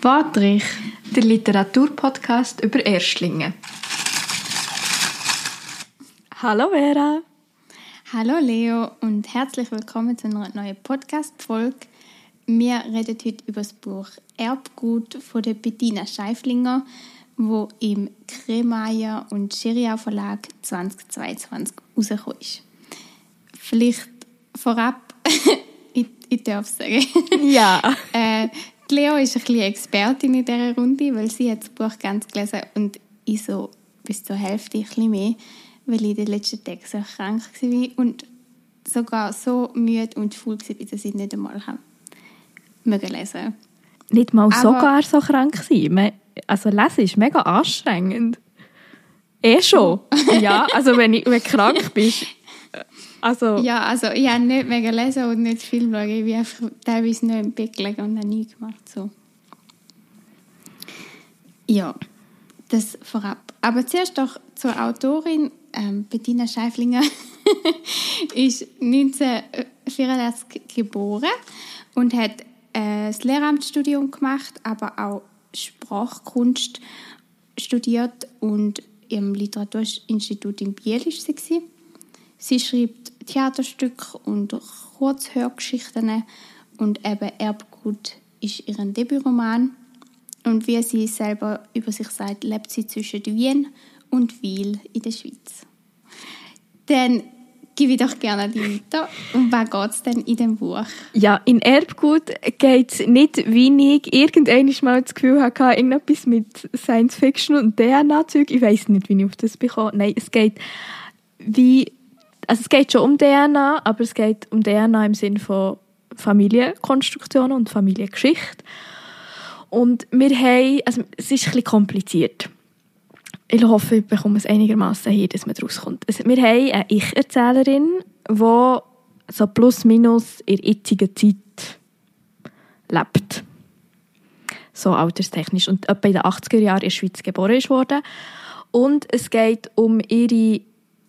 Patrick, der Literaturpodcast über Erstlinge. Hallo Vera. Hallo Leo und herzlich willkommen zu einer neuen Podcast-Folge. Wir reden heute über das Buch Erbgut von der Bettina Scheiflinger, wo im Kremeyer und Scheriau Verlag 2022 rausgekommen ist. Vielleicht vorab, ich, ich darf sagen. Ja. äh, Leo ist ein bisschen Expertin in dieser Runde, weil sie hat das Buch ganz gelesen und ich so bis zur Hälfte ein bisschen mehr, weil ich in den letzten Tagen so krank war und sogar so müde und faul war, dass ich nicht einmal mögen lesen Nicht mal Aber sogar so krank sein. Also lesen ist mega anstrengend. Eh schon. ja, also wenn, ich, wenn du krank bist. Also. Ja, also ich habe nicht mega lesen und nicht Film schauen. Ich bin einfach teilweise nicht gelegen und habe nichts gemacht. So. Ja, das vorab. Aber zuerst doch zur Autorin. Ähm, Bettina Scheiflinger ist 1984 geboren und hat äh, das Lehramtsstudium gemacht, aber auch Sprachkunst studiert und im Literaturinstitut in Biel ist sie. Sie schreibt Theaterstücke und Kurzhörgeschichten und eben Erbgut ist ihr Debütroman. Und wie sie selber über sich sagt, lebt sie zwischen Wien und Wiel in der Schweiz. Dann gebe ich doch gerne die weiter. Um was geht es denn in dem Buch? Ja, in Erbgut geht es nicht, ich irgendwann mal das Gefühl hatte, irgendetwas mit Science Fiction und DNA-Zeug. Ich weiß nicht, wie ich auf das bekomme. Nein, es geht wie also es geht schon um DNA, aber es geht um DNA im Sinne von Familienkonstruktionen und Familiengeschichte. Und wir haben, also es ist bisschen kompliziert. Ich hoffe, ich bekomme es einigermaßen hier, dass man daraus kommt. Also wir haben eine Ich-Erzählerin, die so plus minus in der jetzigen Zeit lebt. So alterstechnisch. Und etwa in den 80er Jahren in der Schweiz geboren wurde. Und es geht um ihre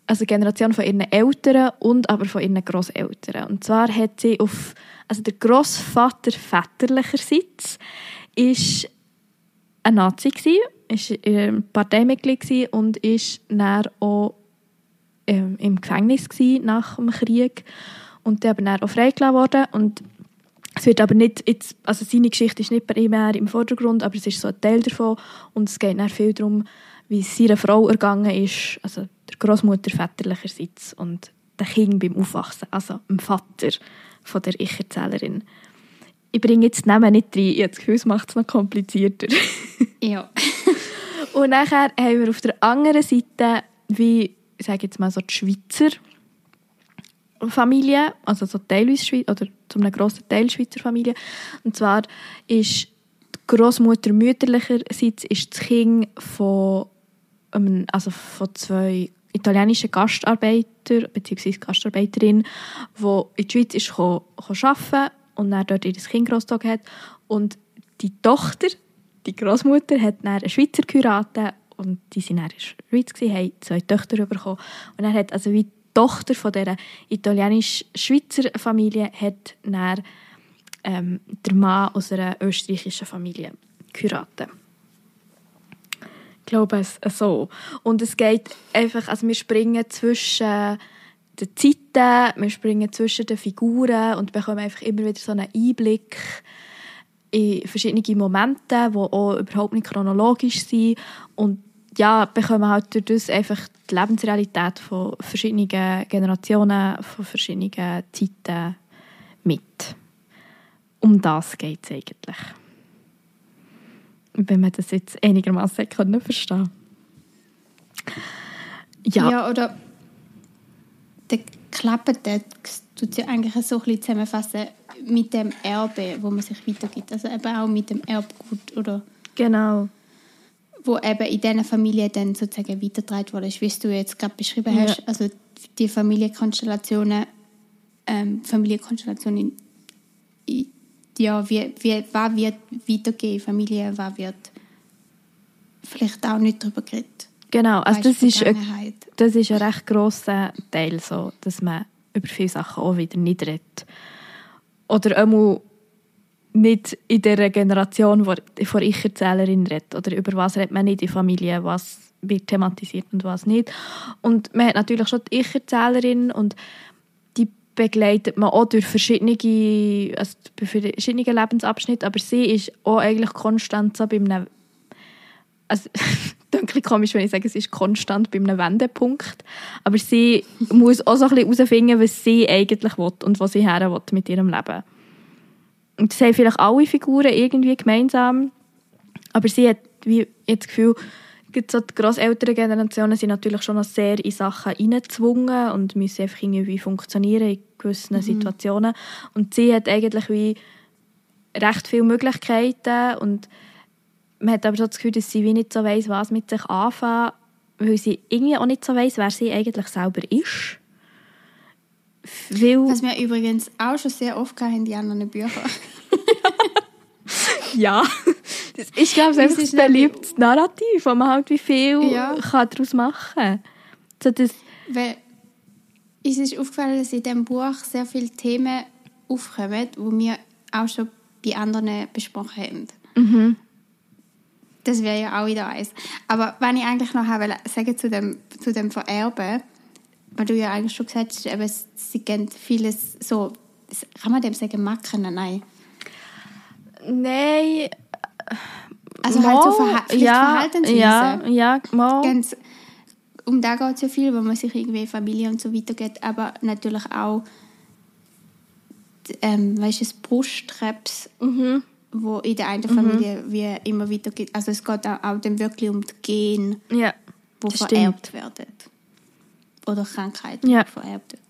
also Generation von ihren Eltern und aber von ihren Großeltern. Und zwar hat sie auf, also der Großvater väterlicherseits ist ein Nazi gsi, ist ein Parteimitglied und ist dann auch ähm, im Gefängnis nach dem Krieg und dann aber auch freigelassen worden. Und es wird aber nicht jetzt, also seine Geschichte ist nicht primär im Vordergrund, aber es ist so ein Teil davon. Und es geht dann viel darum, wie es seiner Frau ergangen ist, also der Großmutter väterlicherseits und der Kind beim Aufwachsen, also dem Vater von der Ich-Erzählerin. Ich bringe jetzt die Namen nicht rein, ich habe das Gefühl, es macht es noch komplizierter. ja. und nachher haben wir auf der anderen Seite, wie, ich sage jetzt mal so die Schweizer Familie, also so teilweise Schweiz, oder zu einem grossen Teil Schweizer Familie. Und zwar ist die Großmutter mütterlicherseits ist das Kind von also von zwei italienischen Gastarbeiter bzw. Gastarbeiterin, die in die Schweiz ist gekommen, arbeiten und dann dort ihr Kind großgezogen hat. Und die Tochter, die Großmutter, hat dann einen Schweizer geheiratet und die sind dann in der Schweiz gewesen, haben zwei Töchter bekommen. Und er hat also wie die Tochter von dieser italienisch-schweizer Familie hat dann, ähm, der Mann aus einer österreichischen Familie geheiratet glaube es so. Und es geht einfach, also wir springen zwischen den Zeiten, wir springen zwischen den Figuren und bekommen einfach immer wieder so einen Einblick in verschiedene Momente, die auch überhaupt nicht chronologisch sind und ja, bekommen halt durch das einfach die Lebensrealität von verschiedenen Generationen, von verschiedenen Zeiten mit. Um das geht es eigentlich wenn man das jetzt einigermaßen können verstehen ja. ja, oder der Klappentext tut sich eigentlich so ein bisschen zusammenfassen mit dem Erbe, wo man sich weitergibt. Also eben auch mit dem Erbgut, oder? Genau. Wo eben in dieser Familie dann sozusagen weitergetragen wurde, wie du jetzt gerade beschrieben ja. hast. Also die Familienkonstellationen, ähm, Familienkonstellationen in, ja, wie, wie, was wird weitergehen, Familie, was wird vielleicht auch nicht darüber geredet. Genau, also das ist, ein, das ist ein recht grosser Teil, so, dass man über viele Sachen auch wieder nicht redet. Oder einmal nicht in der Generation, wo vor ich Erzählerin redet. Oder über was redet man nicht in Familie, was wird thematisiert und was nicht. Und man hat natürlich schon die Ich-Erzählerin und die begleitet man auch durch verschiedene, also verschiedene Lebensabschnitte, aber sie ist auch eigentlich konstant so bei einem also, ein komisch, wenn ich sage, es ist konstant bei einem Wendepunkt. Aber sie muss auch so ein bisschen herausfinden, was sie eigentlich will und was sie her will mit ihrem Leben. Und das haben vielleicht alle Figuren irgendwie gemeinsam. Aber sie hat wie jetzt das Gefühl, so die grossälteren Generationen sind natürlich schon noch sehr in Sachen hineingezwungen und müssen einfach irgendwie funktionieren gewissen mhm. Situationen. Und sie hat eigentlich wie recht viele Möglichkeiten und man hat aber so das Gefühl, dass sie wie nicht so weiss, was mit sich anfangen, weil sie irgendwie auch nicht so weiss, wer sie eigentlich selber ist. Weil Was wir übrigens auch schon sehr oft in die anderen Büchern. ja, das ist, glaube ich, das, ist ein beliebtes Narrativ, wo man halt wie viel ja. kann daraus machen kann. So das Weil es ist aufgefallen, dass in diesem Buch sehr viele Themen aufkommen, die wir auch schon bei anderen besprochen haben. Mhm. Das wäre ja auch wieder eins. Aber wenn ich eigentlich noch habe, sagen zu dem, zu dem Vererben, weil du ja eigentlich schon gesagt hast, eben, sie kennen vieles so, kann man dem sagen, Macken? Nein. Nein. Also mal, halt so Verha ja, Verhaltensweisen. Ja, ja, mal. Ganz, um da geht es ja viel, wo man sich irgendwie Familie und so weiter geht, aber natürlich auch ähm, weißt du, das Brustkrebs. Mhm wo in der einen. Familie mhm. wie immer wieder geht. Also es geht auch, auch dann wirklich um die Gene, ja, die vererbt stimmt. werden. Oder Krankheiten, ja. die vererbt werden.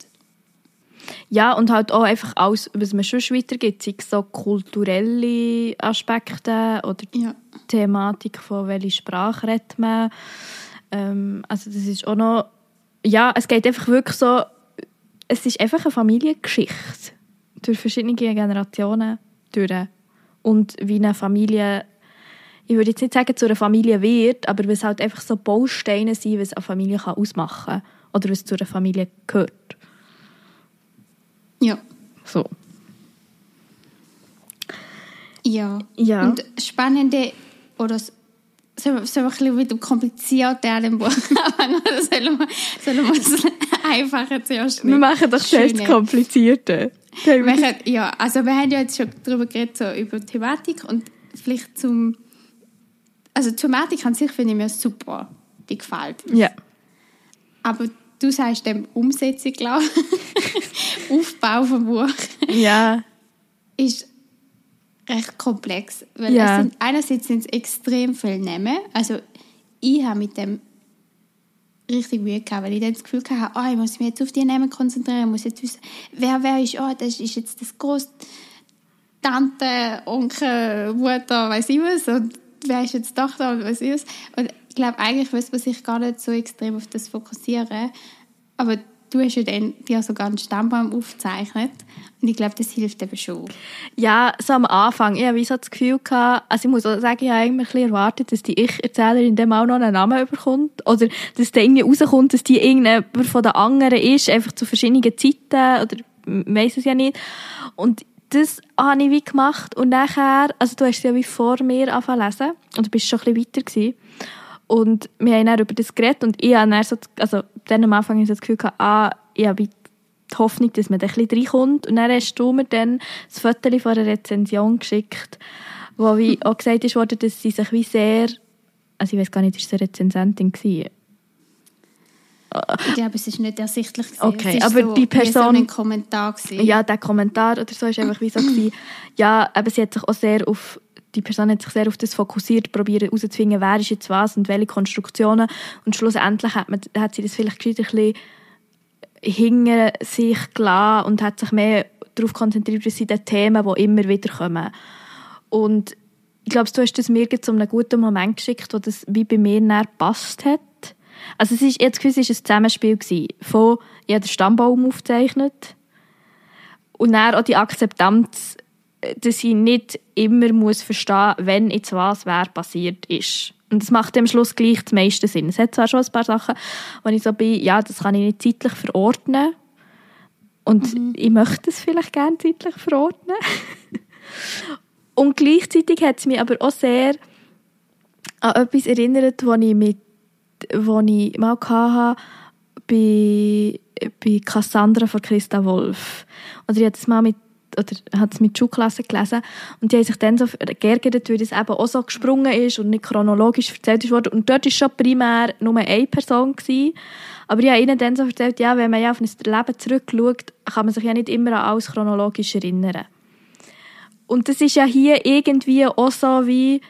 Ja, und halt auch einfach alles, was man schon weitergibt, sei es so kulturelle Aspekte oder ja. Thematik von welcher Sprache redet man. Ähm, also das ist auch noch, ja, es geht einfach wirklich so, es ist einfach eine Familiengeschichte durch verschiedene Generationen durch und wie eine Familie, ich würde jetzt nicht sagen, zu einer Familie wird, aber was halt einfach so Bausteine sind, was eine Familie kann ausmachen kann oder was zu einer Familie gehört. Ja. So. Ja. ja. Und spannende oder so, so ein bisschen wieder kompliziert an dem Buch oder sollen wir, sollen wir es einfacher zuerst Wir machen doch zuerst das Komplizierte. Machen, ja, also wir haben ja jetzt schon darüber geredet, so über Thematik und vielleicht zum... Also die Thematik an sich finde ich mir super. Die gefällt mir. Ja. Aber du sagst dem Umsetzung, glaube ich. Aufbau vom Buch. Ja. Ist recht komplex. Weil ja. sind, einerseits sind es extrem viele Namen. Also ich habe mit dem richtig Mühe gehabt, weil ich dann das Gefühl hatte, oh, ich muss mich jetzt auf die Namen konzentrieren, ich muss jetzt wissen, wer wer ist, oh, das ist jetzt das Groß Tante, Onkel, Mutter, weiß ich was, und wer ist jetzt Tochter und weiß ich was. Und ich glaube, eigentlich müsste man sich gar nicht so extrem auf das fokussieren, aber du hast ja dann dir sogar einen Stammbaum aufgezeichnet und ich glaube, das hilft eben schon. Ja, so am Anfang. Ich hatte so das Gefühl, gehabt, also ich muss auch sagen, ich habe eigentlich erwartet, dass die Ich-Erzählerin dem auch noch einen Namen bekommt oder dass da irgendwie rauskommt, dass die irgendjemand von den anderen ist, einfach zu verschiedenen Zeiten oder weiss es ja nicht. Und das habe ich wie gemacht und nachher, also du hast ja wie vor mir angefangen lesen und du bist schon ein bisschen weiter gewesen. Und wir haben dann über das geredet und ich habe dann so, also dann am Anfang so das Gefühl gehabt, ah, ich habe die Hoffnung, dass man da ein bisschen reinkommt. Und dann hast du mir dann das Foto von einer Rezension geschickt, wo wie auch gesagt ist worden, dass sie sich wie sehr, also ich weiß gar nicht, ist es eine Rezensentin gewesen? Ich glaube, es ist nicht ersichtlich. Gewesen. Okay, aber so, die Person... So ein Kommentar gewesen. Ja, der Kommentar oder so ist einfach wie so gewesen, ja, aber sie hat sich auch sehr auf die Person hat sich sehr auf das fokussiert, probiert herauszufinden, wer ist jetzt was und welche Konstruktionen. Und schlussendlich hat, man, hat sie das vielleicht ein bisschen hinter sich gelassen und hat sich mehr darauf konzentriert, dass sie die Themen, die immer wieder kommen. Und ich glaube, du hast das mir zu einem guten Moment geschickt, wo das wie bei mir näher gepasst hat. Also es ist, jetzt gewusst, es ein Zusammenspiel von, ich habe den Stammbaum aufgezeichnet und dann auch die Akzeptanz dass ich nicht immer muss verstehen muss, wenn jetzt was wer passiert ist. Und das macht am Schluss gleich das meiste Sinn. Es hat zwar schon ein paar Sachen, wo ich so bin, ja, das kann ich nicht zeitlich verordnen. Und mhm. ich möchte es vielleicht gerne zeitlich verordnen. Und gleichzeitig hat es mich aber auch sehr an etwas erinnert, was ich, mit, was ich mal hatte bei, bei Cassandra von Christa Wolf. Oder ich hatte es mal mit oder hat es mit Schulklassen gelesen und die haben sich dann so geärgert, weil das eben auch so gesprungen ist und nicht chronologisch erzählt wurde. Und dort war schon primär nur eine Person. Gewesen. Aber ich habe ihnen dann so erzählt, ja, wenn man ja auf ein Leben zurückschaut, kann man sich ja nicht immer an alles chronologisch erinnern. Und das ist ja hier irgendwie auch so wie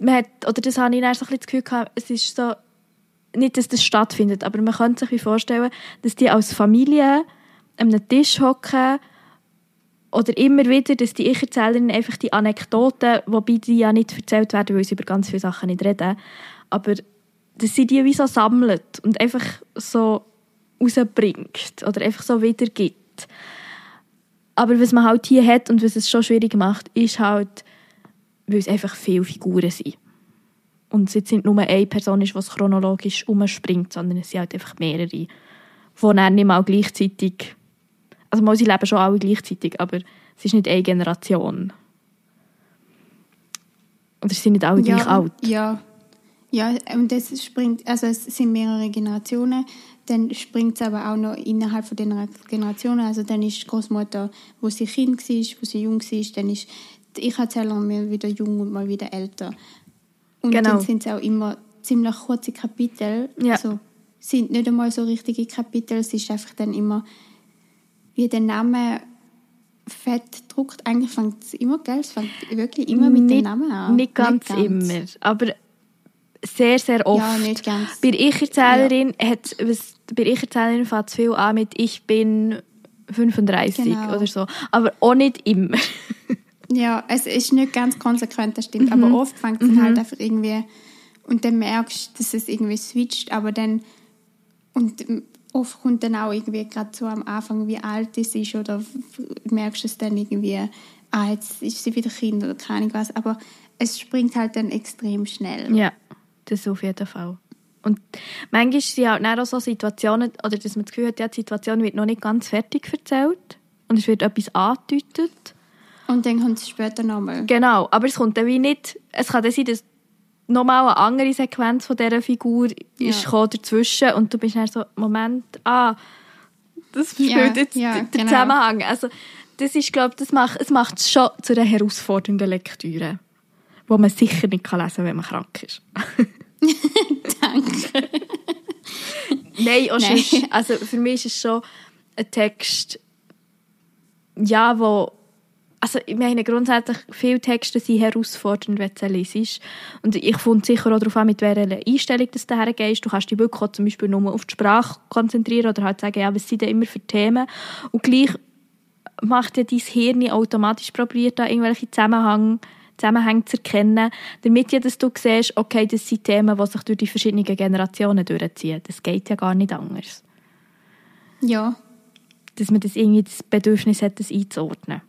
man hat, oder das habe ich so ein bisschen das Gefühl gehabt, es ist so, nicht, dass das stattfindet, aber man könnte sich vorstellen, dass die als Familie einem Tisch hocken oder immer wieder, dass die Ich-Erzählerin einfach die Anekdoten, wobei die ja nicht erzählt werden, weil sie über ganz viele Sachen nicht reden, aber dass sie die wie so sammelt und einfach so rausbringt oder einfach so wiedergibt. Aber was man halt hier hat und was es schon schwierig macht, ist halt, weil es einfach viele Figuren sind. Und es jetzt nicht nur eine Person ist, die chronologisch umspringt, sondern es sind halt einfach mehrere, die dann nicht mal gleichzeitig, also mal, sie leben schon alle gleichzeitig, aber es ist nicht eine Generation. Oder sie sind nicht alle ja, gleich alt. Ja, ja, und das springt, also es sind mehrere Generationen, dann springt es aber auch noch innerhalb von den Generationen, also dann ist die Großmutter, wo sie Kind war, wo sie jung war, dann ist ich erzähle mal wieder jung und mal wieder älter. Und genau. dann sind es auch immer ziemlich kurze Kapitel. Ja. Also sind nicht einmal so richtige Kapitel, es ist einfach dann immer, wie der Name fett druckt. Eigentlich fängt es immer, gell? Es fängt wirklich immer mit nicht, dem Namen an. Nicht ganz, nicht ganz, immer, aber sehr, sehr oft. Ja, nicht ganz. Bei Ich-Erzählerin ja. hat, bei Ich-Erzählerin fängt es viel an mit «Ich bin 35» genau. oder so. Aber auch nicht immer. Ja, es ist nicht ganz konsequent, das stimmt. Mhm. Aber oft fängt es mhm. halt einfach irgendwie und dann merkst du, dass es irgendwie switcht, aber dann und oft kommt dann auch irgendwie gerade so am Anfang, wie alt es ist oder merkst du es dann irgendwie, ah, jetzt ist sie wieder Kind oder keine Ahnung was, aber es springt halt dann extrem schnell. Ja, das auf jeden Fall. Und manchmal sind halt auch so Situationen, oder dass man das Gefühl hat, ja, die Situation wird noch nicht ganz fertig erzählt und es wird etwas angedeutet und dann kommt es später nochmal. Genau, aber es kommt dann wie nicht, es kann dann sein, dass nochmal eine andere Sequenz von dieser Figur ja. ist dazwischen und du bist dann so, Moment, ah, das spielt ja, jetzt ja, den genau. Zusammenhang. Also das ist, glaube das macht, es macht es schon zu einer herausfordernden Lektüre, wo man sicher nicht kann lesen kann, wenn man krank ist. Danke. Nein, auch Nein. Sonst, also für mich ist es schon ein Text, ja, wo also ich meine grundsätzlich, viele Texte sind herausfordernd, wenn du sie liest. Und ich finde sicher auch darauf an, mit welcher Einstellung du daher gehst. Du kannst dich wirklich auch zum Beispiel nur auf die Sprache konzentrieren oder halt sagen, ja, was sind denn immer für Themen. Und gleich macht ja dein Hirn automatisch probiert, da irgendwelche Zusammenhänge Zusammenhänge zu erkennen, damit ja, dass du siehst, okay, das sind Themen, die sich durch die verschiedenen Generationen durchziehen. Das geht ja gar nicht anders. Ja. Dass man das irgendwie das Bedürfnis hat, das einzuordnen.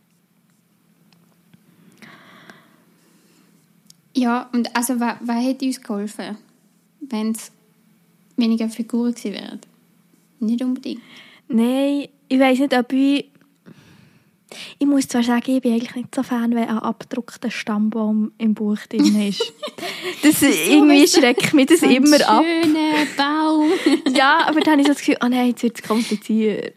Ja, und also was, was hätte uns geholfen, wenn es weniger Figuren gewesen wären? Nicht unbedingt. Nein, ich weiß nicht, ob ich... Ich muss zwar sagen, ich bin eigentlich nicht so Fan, wenn ein abgedruckter Stammbaum im Buch drin ist. Das, irgendwie schreckt mich das immer ab. schöner Baum. ja, aber dann habe ich so das Gefühl, oh nein, jetzt wird es kompliziert.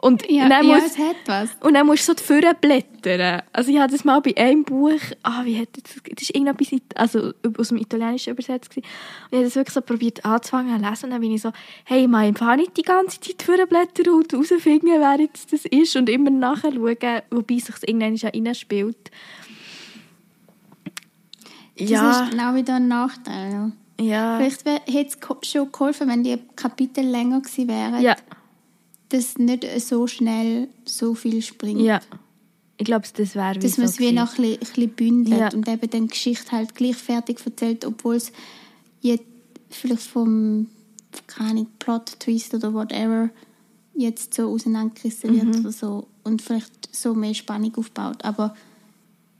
Und ja, dann ja, muss, hat was. Und dann musst du so die Führer blättern. Also ich hatte das mal bei einem Buch, ah, wie hat das, das ist irgendetwas, also aus dem Italienischen übersetzt gewesen. Und ich habe das wirklich so probiert anzufangen zu lesen. Und dann bin ich so, hey, man, ich nicht die ganze Zeit Führer blättern und herausfinden, wer jetzt das ist und immer nachschauen, wobei sich es irgendwann ja reinspielt. Ja. Das ist genau wieder ein Nachteil. Ja. Vielleicht hätte es schon geholfen, wenn die Kapitel länger gewesen wären. Ja dass nicht so schnell so viel springt. Ja. Ich glaube, das wäre Dass man es wie noch ein bisschen, bündelt ja. und eben dann die Geschichte halt gleich fertig erzählt, obwohl es jetzt vielleicht vom keine Plot-Twist oder whatever jetzt so auseinandergerissen wird mhm. oder so und vielleicht so mehr Spannung aufbaut. Aber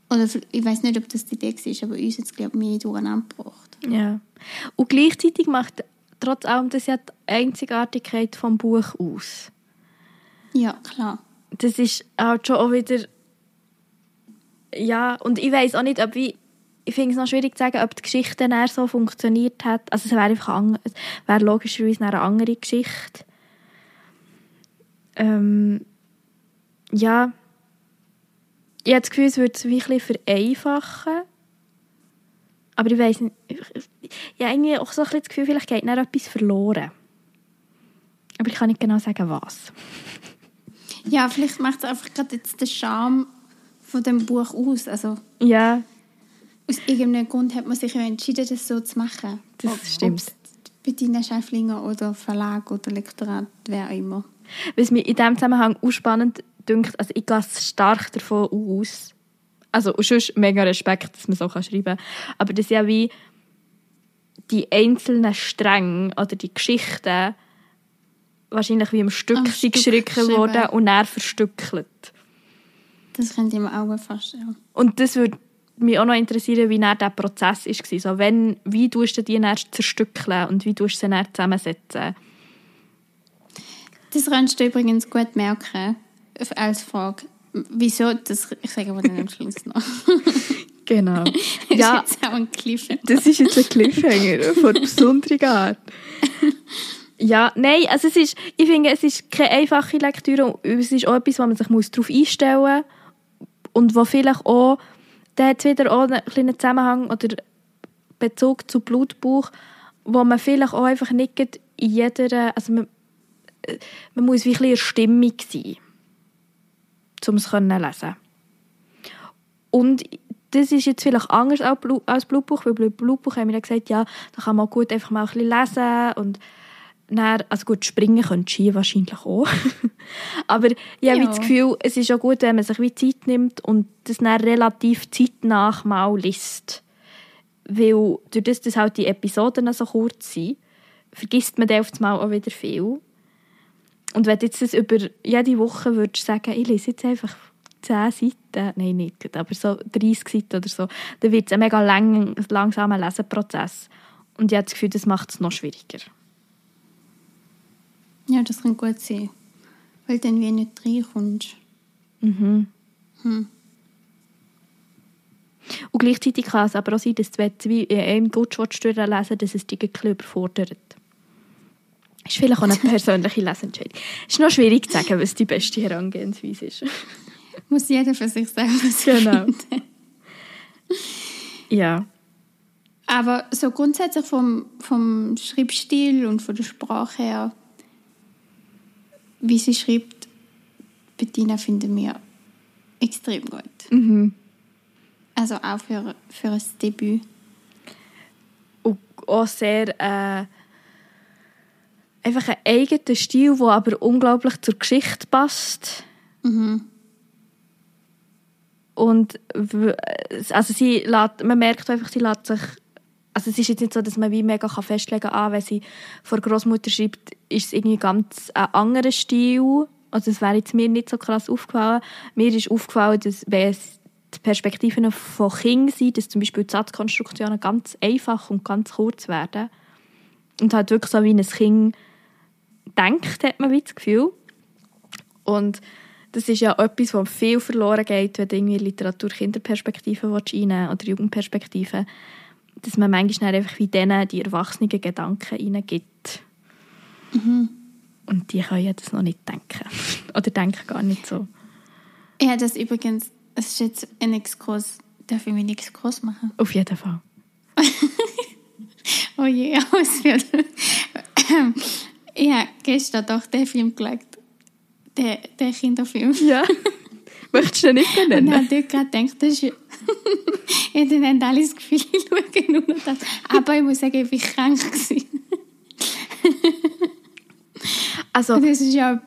oder ich weiß nicht, ob das die Idee ist, aber uns jetzt glaube ich mehr durcheinander gebracht. Ja. Und gleichzeitig macht trotz allem das ja die Einzigartigkeit vom Buch aus. Ja, klar. Das ist halt schon auch wieder ja, und ich weiß auch nicht, ob wie, ich finde es noch schwierig zu sagen, ob die Geschichte dann so funktioniert hat. Also es wäre einfach logischerweise eine andere Geschichte. Ähm, ja, ich habe das Gefühl, es würde es bisschen vereinfachen. Aber ich weiß nicht, ich, ich habe irgendwie auch so ein bisschen das Gefühl, vielleicht geht noch etwas verloren. Aber ich kann nicht genau sagen, was. Ja, vielleicht macht es einfach gerade jetzt den Charme von dem Buch aus. Also Ja, aus irgendeinem Grund hat man sich ja entschieden, das so zu machen. Das Ob- stimmt. ob's Bettina Schäflinger oder Verlag oder Lektorat, wer auch immer. was mir in diesem Zusammenhang auch spannend dünkt, also ich gehe stark davon aus, also sonst mega Respekt, dass man so schreiben kann, aber das ja wie die einzelnen Stränge oder die Geschichten wahrscheinlich wie im Stück, Stück geschrieben worden und dann verstückelt. Das könnte ich mir auch vorstellen. Und das würde mich auch noch interessieren, wie der Prozess war. So, wenn, wie tust du die dann zerstückeln und wie tust du sie dann zusammensetzen? Das kannst du übrigens gut merken, als Frage. Wieso? Das, ich sage aber dann am Schluss noch. Genau. Das ja, ist jetzt auch ein Cliffhanger. das ist jetzt ein Cliffhanger von besonderer Art. Ja, nein, also es ist, ich finde, es ist keine einfache Lektüre. Es ist auch etwas, wo man sich darauf einstellen muss. Und wo vielleicht auch, da hat es wieder auch einen kleinen Zusammenhang oder Bezug zu Blutbuch, wo man vielleicht auch einfach nicht in jeder, also man, äh, man muss wie ein Stimmung sein, um es zu lesen. Und das ist jetzt vielleicht anders als Blutbuch, weil bei Blutbuch haben wir ja gesagt, ja, da kann man gut einfach mal ein bisschen lesen und dann, also gut, springen die Ski wahrscheinlich auch. Aber ich habe Ja. das Gefühl, es ist auch gut, wenn man sich wie Zeit nimmt und das dann relativ zeitnah mal liest. Weil durch das, dass halt die Episoden so kurz sind, vergisst man dann einmal auch wieder viel. Und wenn du jetzt das über jede Woche würdest sagen, ich lese jetzt einfach 10 Seiten, nein, nicht, aber so 30 Seiten oder so, dann wird es ein mega lang, langsamer Leseprozess. Und ich habe das Gefühl, das macht es noch schwieriger. Ja, das kann gut sein. Weil dann wie nicht reinkommst. Mhm. Hm. Und gleichzeitig kann es aber auch sein, dass du wenn du einem Gutschwatch durchlesen dass es dich ein bisschen überfordert. Ist vielleicht auch eine persönliche Lesentscheidung. Es ist noch schwierig zu sagen, was die beste Herangehensweise ist. Muss jeder für sich selber Genau. finden. Ja. Aber so grundsätzlich vom, vom Schreibstil und von der Sprache her, wie sie schreibt, Bettina finden wir extrem gut. Mhm. Also auch für, für ein Debüt. Und auch sehr äh, einfach ein eigener Stil, der aber unglaublich zur Geschichte passt. Mhm. Und also sie lässt, man merkt einfach, sie lässt sich also es ist jetzt nicht so, dass man wie mega kann festlegen kann, ah, wenn sie vor Großmutter schreibt, ist es irgendwie ganz ein anderer Stil. Also das wäre jetzt mir nicht so krass aufgefallen. Mir ist aufgefallen, dass wenn es die Perspektiven von Kindern sind, dass zum Beispiel die Satzkonstruktionen ganz einfach und ganz kurz werden. Und halt wirklich so wie ein Kind denkt, hat man wie das Gefühl. Und das ist ja etwas, wo viel verloren geht, wenn du irgendwie Literatur Kinderperspektiven reinnehmen oder Jugendperspektiven dass man manchmal einfach wie denen die erwachsenen Gedanken reingibt. Und die können ja das noch nicht denken. Oder denken gar nicht so. Ja, das übrigens, es ist jetzt ein Exkurs, darf ich mir nichts groß machen? Auf jeden Fall. Oh je, ausführen. ich habe gestern doch den Film geschaut. Den, den Kinderfilm. Ja. Möchtest du den nicht Und benennen? habe gerade gedacht, das ist ja... ich hatte dann alle das Gefühl, ich schaue nur noch das. Aber ich muss sagen, ich war krank. Also, Und das ist ja...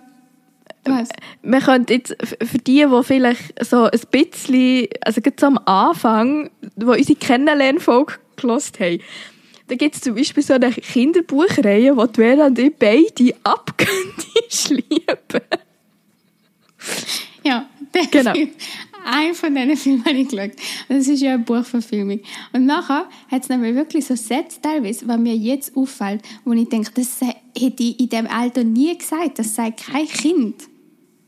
Was? man könnte jetzt für die, die vielleicht so ein bisschen, also gerade so am Anfang, wo unsere Kennenlernfolge gelost haben, da gibt es zum Beispiel so eine Kinderbuchreihe, wo die Vera und ich beide abgönnisch lieben. Ja, der Genau. Ein von diesen Filmen habe ich geschaut. Und das ist ja eine Buchverfilmung. Und nachher hat es nämlich wirklich so Sätze teilweise, was mir jetzt auffällt, wo ich denke, das hätte ich in diesem Alter nie gesagt. Das sei kein Kind.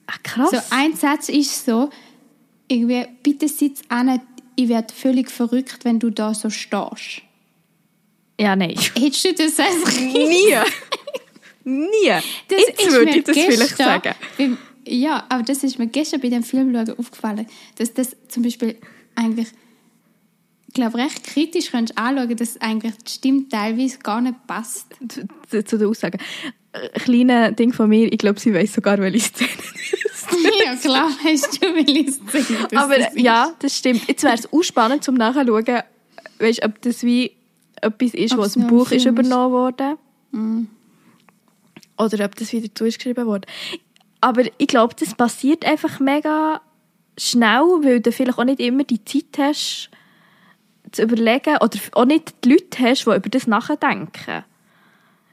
Ach, krass. So ein Satz ist so, irgendwie, bitte sitz an, ich werde völlig verrückt, wenn du da so stehst. Ja, nein. Hättest du das als Kind? Nie. Nie. Das Jetzt würde ich das vielleicht sagen. Beim, ja, aber das ist mir gestern bei dem Film aufgefallen, dass das zum Beispiel eigentlich, ich glaube, recht kritisch kannst anschauen, dass eigentlich die Stimme teilweise gar nicht passt. zu, zu, zu der Aussage. Ein kleines Ding von mir, ich glaube, sie weiß sogar, welche Szene ja, klar, hast du welche Szene das Aber ist. ja, das stimmt. Jetzt wäre es auch spannend zum Nachschauen, weißt, ob das wie etwas ist, was ein Buch ist übernommen wurde. Mhm. Oder ob das wieder zugeschrieben wurde. Aber ich glaube, das passiert einfach mega schnell, weil du vielleicht auch nicht immer die Zeit hast, zu überlegen, oder auch nicht die Leute hast, die über das nachdenken.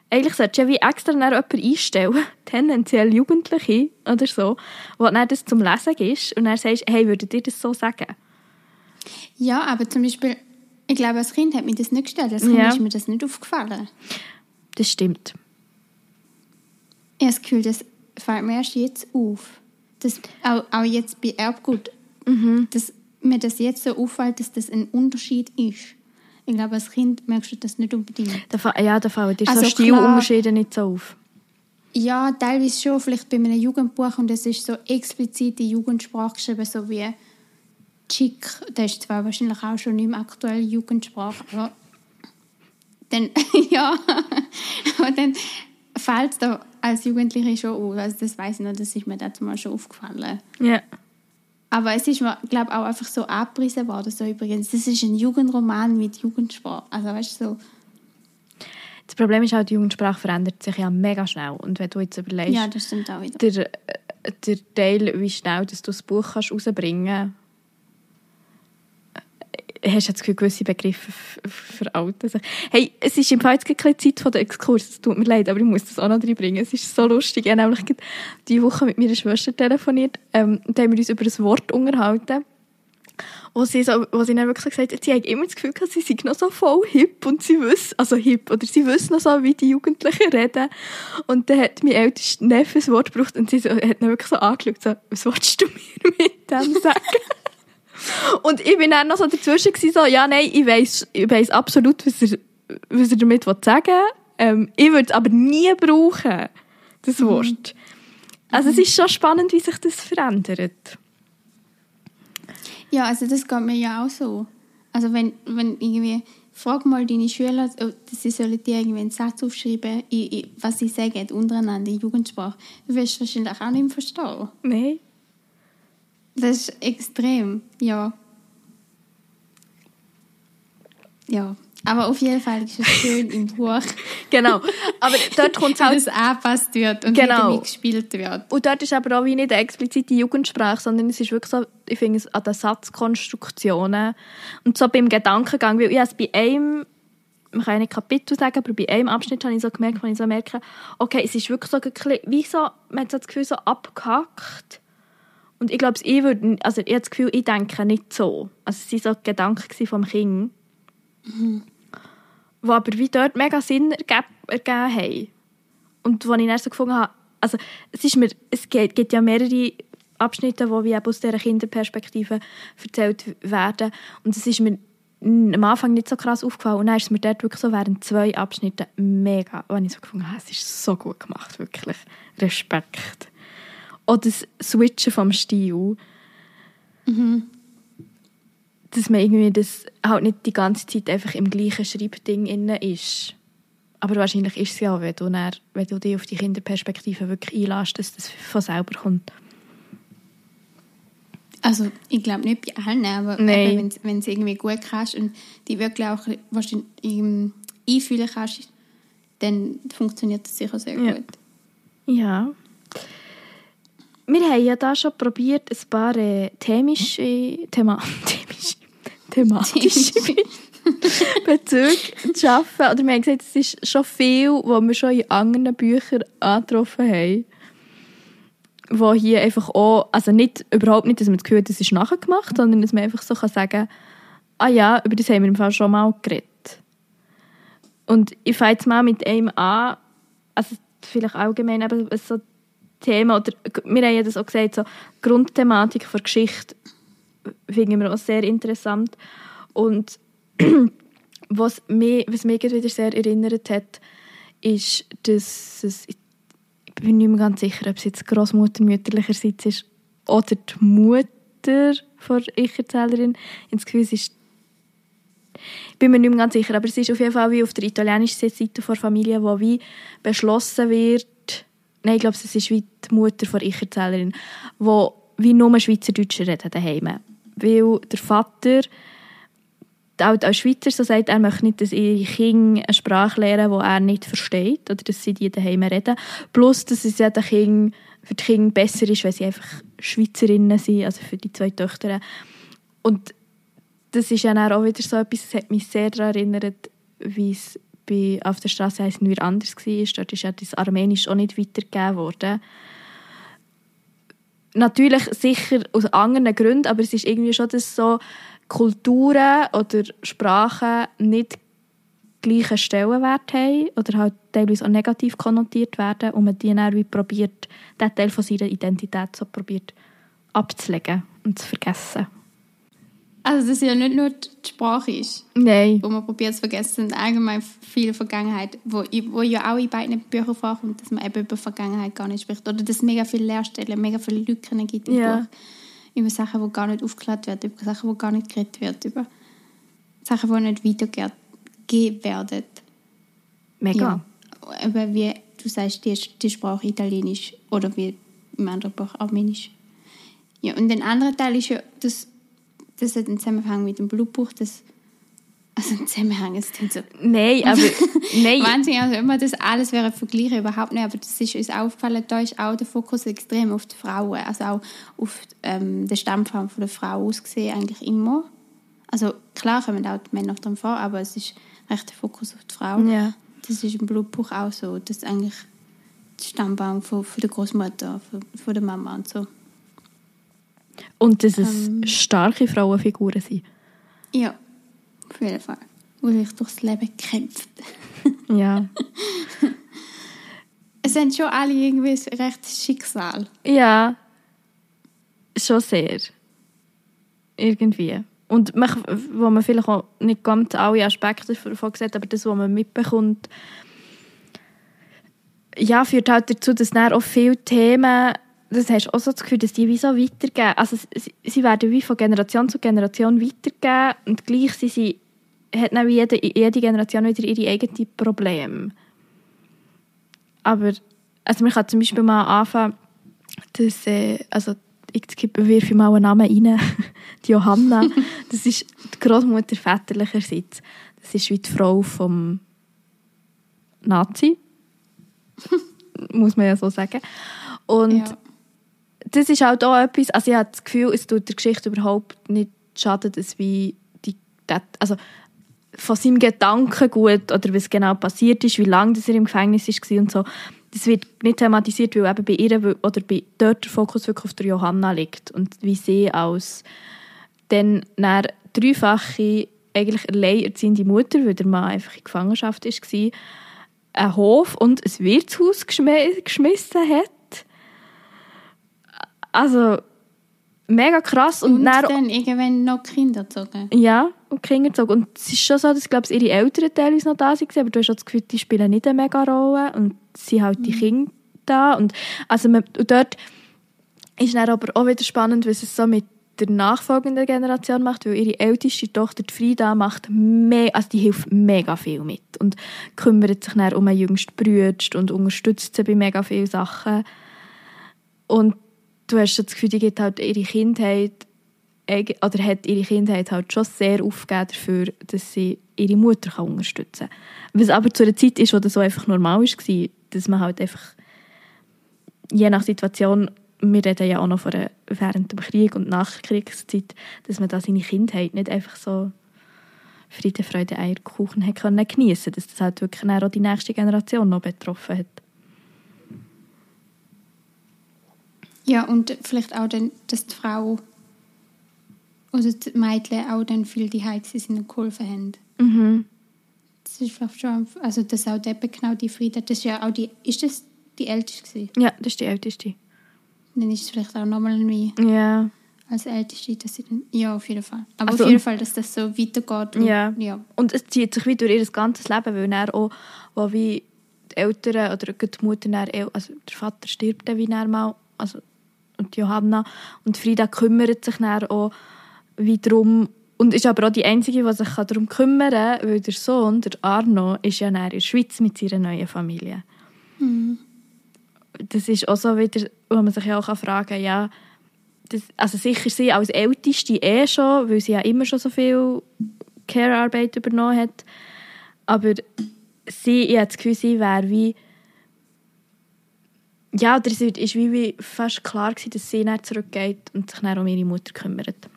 Eigentlich solltest du ja wie extra jemanden einstellen, tendenziell Jugendliche oder so, wo dann das zum Lesen ist und dann sagst, hey, würdet ihr das so sagen? Ja, aber zum Beispiel, ich glaube, als Kind hat mir das nicht gestellt. Als Kind Ja. ist mir das nicht aufgefallen. Das stimmt. Ich habe das Gefühl, das fällt mir erst jetzt auf. Das, auch, auch jetzt bei Erbgut, Mhm. dass mir das jetzt so auffällt, dass das ein Unterschied ist. Ich glaube, als Kind merkst du das nicht unbedingt. Fa- ja, da fallen dir Also so Stilunterschiede nicht so auf. Ja, teilweise schon, vielleicht bei einem Jugendbuch und es ist so explizit in Jugendsprache geschrieben, so wie Chick, das ist zwar wahrscheinlich auch schon nicht mehr aktuelle Jugendsprache, aber dann, ja, aber dann fällt es da als Jugendliche schon auf. Also das weiß ich noch, das ist mir dazu mal schon aufgefallen. Ja. Aber es ist mir, glaube auch einfach so abgepriesen worden, so übrigens, das ist ein Jugendroman mit Jugendsprache. Also weißt du, so, Das Problem ist auch, die Jugendsprache verändert sich ja mega schnell. Und wenn du jetzt überlegst, ja, das stimmt auch wieder. der, äh, der Teil, wie schnell dass du das Buch kannst rausbringen kannst, hast du das Gefühl, gewisse Begriffe veralten sich. Hey, es ist im Fall jetzt Zeit von der Exkurs. Es tut mir leid, aber ich muss das auch noch reinbringen. Es ist so lustig. Ich habe nämlich diese Woche mit meiner Schwester telefoniert ähm, und haben wir uns über ein Wort unterhalten. Wo sie, so, wo sie dann wirklich gesagt hat, sie hat immer das Gefühl gehabt, sie sei noch so voll hip und sie wissen, also hip, oder sie wissen noch so, wie die Jugendlichen reden. Und dann hat mein ältester Neffe ein Wort gebraucht und sie so, hat dann wirklich so angeschaut, so, was willst du mir mit dem sagen? und ich bin dann noch so dazwischen gewesen, so, ja, nein, ich weiss, ich weiss absolut, was er, was er damit sagen will. Ähm, ich würde es aber nie brauchen, das Wort. Also es ist schon spannend, wie sich das verändert. Ja, also das geht mir ja auch so. Also wenn, wenn irgendwie, frag mal deine Schüler, oh, sie sollen dir irgendwie einen Satz aufschreiben, was sie sagen untereinander in Jugendsprache. Du wirst wahrscheinlich auch nicht verstehen. Nein. Das ist extrem, ja. Ja, aber auf jeden Fall ist es schön im Buch, Genau. Aber dort kommt es halt. das angepasst wird und Genau. wie damit gespielt wird. Und dort ist aber auch wie nicht eine explizite Jugendsprache, sondern es ist wirklich so, ich finde es an den Satzkonstruktionen und so beim Gedankengang, weil ich es bei einem, man kann ja nicht Kapitel sagen, aber bei einem Abschnitt habe ich so gemerkt, wenn ich so merke, okay, es ist wirklich so, ein bisschen- wie so, man hat so das Gefühl, so abgehackt. Und ich glaube, ich würde, also ich habe das Gefühl, ich denke nicht so. Also es waren so Gedanken vom Kind, die aber wie dort mega Sinn ergeb, ergeben haben. Und wo ich dann so gefunden habe, also es, ist mir, es gibt, gibt ja mehrere Abschnitte, die wie aus dieser Kinderperspektive erzählt werden. Und es ist mir am Anfang nicht so krass aufgefallen. Und dann ist es mir dort wirklich so während zwei Abschnitten mega, wo ich so gefunden habe, es ist so gut gemacht, wirklich. Respekt. Oder das Switchen vom Stil. Dass man irgendwie das halt nicht die ganze Zeit einfach im gleichen Schreibding inne ist. Aber wahrscheinlich ist es ja, wenn du, dann, wenn du dich auf die Kinderperspektive wirklich einlässt, dass das von selber kommt. Also ich glaube nicht bei allen, aber wenn du es irgendwie gut kannst und die wirklich auch wahrscheinlich ähm, einfühlen kannst, dann funktioniert das sicher sehr Ja. gut. Ja. Wir haben ja da schon probiert, ein paar äh, themische, Thema, themische, thematische Bezüge zu schaffen. Oder wir haben gesagt, es ist schon viel, was wir schon in anderen Büchern angetroffen haben. Wo hier einfach auch, also nicht, überhaupt nicht, dass man das Gefühl hat, das ist nachgemacht, sondern dass man einfach so kann sagen ah ja, über das haben wir im Fall schon mal geredet. Und ich fange jetzt mal mit einem an, also vielleicht allgemein eben so Thema, oder wir haben ja das auch gesagt, so Grundthematik der Geschichte finden wir auch sehr interessant. Und was mich, was mich wieder sehr erinnert hat, ist, dass es, ich bin nicht mehr ganz sicher, ob es jetzt Großmutter mütterlicherseits ist oder die Mutter von Ich-Erzählerin. Ins Gefühl, ist ich bin mir nicht mehr ganz sicher, aber es ist auf jeden Fall wie auf der italienischen Seite der Familie, wo wie beschlossen wird, nein, ich glaube, es ist wie die Mutter von Ich-Erzählerin, wo wie nur Schweizerdeutsch reden daheim. Weil der Vater auch als Schweizer so sagt, er möchte nicht, dass ihre Kinder eine Sprache lernen, die er nicht versteht oder dass sie die daheim reden. Plus, dass es ja den Kind, für die Kinder besser ist, wenn sie einfach Schweizerinnen sind, also für die zwei Töchter. Und das ist ja auch wieder so etwas, das hat mich sehr daran erinnert, wie es bei, auf der Straße heißen wir anders war. Dort ist ja das Armenisch auch nicht weitergegeben worden. Natürlich sicher aus anderen Gründen, aber es ist irgendwie schon, dass so Kulturen oder Sprachen nicht gleichen Stellenwert haben oder halt teilweise auch negativ konnotiert werden und man die dann wie probiert, diesen Teil von seiner Identität so probiert abzulegen und zu vergessen. Also das ist ja nicht nur die Sprache ist, Nein. wo man probiert zu vergessen, sondern allgemein viel Vergangenheit, wo, wo ja auch in beiden Büchern vorkommt, dass man eben über Vergangenheit gar nicht spricht. Oder dass es mega viele Leerstellen, mega viele Lücken gibt im Ja. Buch. Über Sachen, die gar nicht aufgeklärt werden, über Sachen, die gar nicht geredet werden, über Sachen, die nicht weitergegeben werden. Mega. Ja. Eben wie du sagst, die, die Sprache Italienisch oder wie im anderen Buch Armenisch. Ja, und der andere Teil ist ja, das, das hat einen Zusammenhang mit dem Blutbuch, das also ein Zusammenhang, klingt so Nein, aber nein. Wahnsinn, also immer das alles wäre vergleichen, überhaupt nicht, aber das ist uns aufgefallen, da ist auch der Fokus extrem auf die Frauen, also auch auf ähm, den Stammbaum von der Frau ausgesehen, eigentlich immer. Also klar kommen auch die Männer drin vor, aber es ist recht der Fokus auf die Frau. Ja. Das ist im Blutbuch auch so, dass eigentlich der Stammbaum von, von der Großmutter, von, von der Mama und so. Und dass es Ähm. starke Frauenfiguren sind. Ja, auf jeden Fall. Wo sich durchs Leben kämpft. Ja. Es sind schon alle irgendwie ein rechtes Schicksal. ja. Schon sehr. Irgendwie. Und man, wo man vielleicht auch nicht ganz alle Aspekte davon sieht, aber das, was man mitbekommt, ja, führt halt dazu, dass dann auch viele Themen, das hast du auch so das Gefühl, dass die wie so weitergehen. Also sie, sie werden wie von Generation zu Generation weitergehen und gleich sind sie, hat dann jede, jede Generation wieder ihre eigenen Probleme. Aber also man kann zum Beispiel mal anfangen, dass, äh, also ich gebe wirf mal einen Namen rein, die Johanna, das ist die Großmutter väterlicherseits. Das ist wie die Frau vom Nazi, muss man ja so sagen. Und Ja. Das ist halt auch etwas, also ich habe das Gefühl, es tut der Geschichte überhaupt nicht schaden, dass wie die, also von seinem Gedankengut oder was genau passiert ist, wie lange er im Gefängnis war und so, das wird nicht thematisiert, weil eben bei ihr oder bei dort der Fokus wirklich auf der Johanna liegt und wie sie als dann eine dreifache eigentlich alleinerziehende Mutter, weil der Mann einfach in Gefangenschaft war, einen Hof und ein Wirtshaus geschmi geschmissen hat. Also mega krass. Und, Und dann, dann irgendwann noch Kinder gezogen. ja, und Kinder gezogen. Und es ist schon so, dass glaube ich, ihre Eltern teilweise noch da waren, aber du hast auch das Gefühl, die spielen nicht eine mega Rolle und sie halt die Kinder da. Und, also man, und dort ist dann aber auch wieder spannend, was es so mit der nachfolgenden Generation macht, weil ihre älteste Tochter, die Frida, macht also die hilft mega viel mit und kümmert sich dann um einen jüngsten Bruder und unterstützt sie bei mega vielen Sachen. Und du hast das Gefühl, die halt ihre Kindheit oder hat ihre Kindheit halt schon sehr aufgegeben dafür, dass sie ihre Mutter kann unterstützen kann. Was aber zu einer Zeit ist, wo das so einfach normal war, dass man halt einfach je nach Situation, wir reden ja auch noch von der, während dem Krieg und Nachkriegszeit, dass man da seine Kindheit nicht einfach so Friede, Freude, Eierkuchen hat können geniessen, dass das halt wirklich auch die nächste Generation noch betroffen hat. Ja, und vielleicht auch dann, dass die Frau oder die Mädchen auch dann viel die sind und geholfen haben. Mhm. Das ist vielleicht schon, also dass auch eben genau die Frieda, das ist ja auch die, ist das die Älteste gewesen? Ja, das ist die Älteste. Dann ist es vielleicht auch nochmal wie Ja. als Älteste, dass sie dann, ja, auf jeden Fall. Aber Also auf jeden Fall, dass das so weitergeht. und- Ja. ja. Und es zieht sich wie durch ihr ganzes Leben, weil dann auch, wo wie die Eltern oder die Mutter, dann, also der Vater stirbt dann wie dann mal, also und Johanna und Frida kümmert sich dann auch wie darum und ist aber auch die Einzige, die sich darum kümmern kann, weil der Sohn, der Arno, ist ja dann in der Schweiz mit seiner neuen Familie. Das ist auch so wieder, wo man sich ja auch fragen kann, ja, das, also sicher sie als Älteste eh schon, weil sie ja immer schon so viel Care-Arbeit übernommen hat. Aber sie, ich habe das Gefühl, sie wäre wie... Ja, oder es war wie, fast klar, gewesen, dass sie dann zurückgeht und sich dann um ihre Mutter kümmert.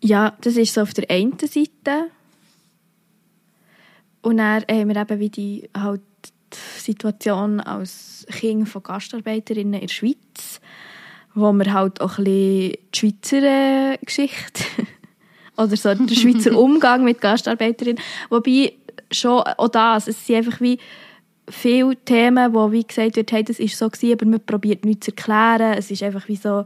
Ja, das ist so auf der einen Seite. Und dann haben wir eben wie die, halt die Situation als Kind von Gastarbeiterinnen in der Schweiz, wo wir halt auch ein bisschen die Schweizer Geschichte oder so der Schweizer Umgang mit Gastarbeiterinnen, wobei schon auch das, es sind einfach wie viele Themen, wo wie gesagt wird, hey, das ist so gewesen, aber man probiert nichts zu erklären, es ist einfach wie so,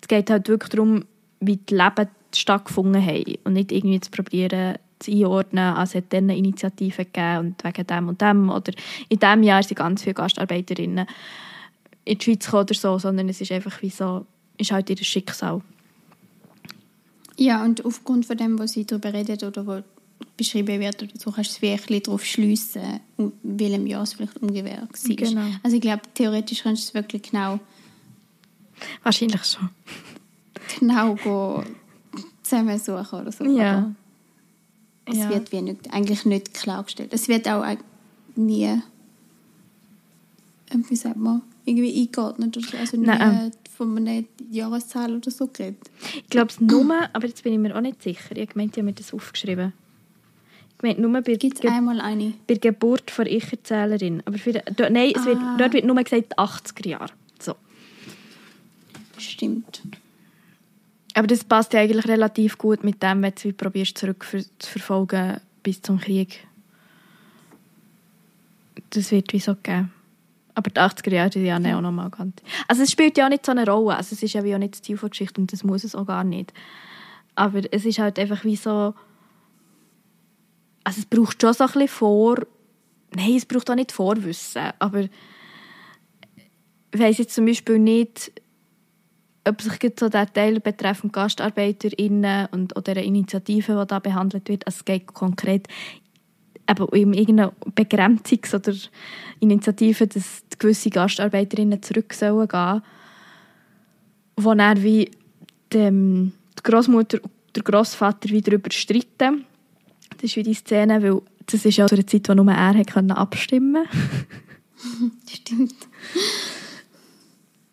es geht halt wirklich darum, wie die Leben stattgefunden haben und nicht irgendwie zu probieren zu einordnen, also es hat eine Initiative gegeben und wegen dem und dem oder in diesem Jahr sind ganz viele Gastarbeiterinnen in die Schweiz gekommen oder so, sondern es ist einfach wie so, ist halt ihr Schicksal. Ja, und aufgrund von dem, was sie darüber redet oder was beschrieben wird, oder so, kannst du es wie ein bisschen darauf schliessen, in welchem Jahr es vielleicht ungefähr war. Genau. Also ich glaube, theoretisch kannst du es wirklich genau, Wahrscheinlich schon. genau go zusammensuchen oder so. Ja. Aber es Ja. wird wie nicht, eigentlich nicht klargestellt. Es wird auch nie, ähm, wie sagt man, irgendwie eingeordnet oder so. Also nie Nein. von einer Jahreszahl oder so geredet. Ich glaube es nur, aber jetzt bin ich mir auch nicht sicher. Ich meinte, ich habe mir das aufgeschrieben. Ich meinte nur bei, Gibt es Ge einmal eine? bei der Geburt von Ich-Erzählerin. Aber für, do, nein, es wird, Ah. dort wird nur gesagt 80er Jahre. So. Stimmt. Aber das passt ja eigentlich relativ gut mit dem, wenn du probierst, zurück für, zu verfolgen bis zum Krieg. Das wird wie so geben. Aber die 80er Jahre sind ja auch noch mal ganz... Also es spielt ja auch nicht so eine Rolle. Also es ist ja wie auch nicht das Ziel der Geschichte und das muss es auch gar nicht. Aber es ist halt einfach wie so... Also es braucht schon so ein bisschen vor... Nein, es braucht auch nicht Vorwissen, aber ich weiss jetzt zum Beispiel nicht, ob sich so der Teil betreffend GastarbeiterInnen und oder Initiative, die da behandelt wird, also es geht konkret eben um irgendeine Begrenzungs- oder Initiative, dass gewisse GastarbeiterInnen zurück sollen gehen, wo dann wie dem, die Großmutter und der Großvater wieder darüber streiten. Das ist wie die Szene, weil das ist ja so eine Zeit, wo nur er können abstimmen Stimmt.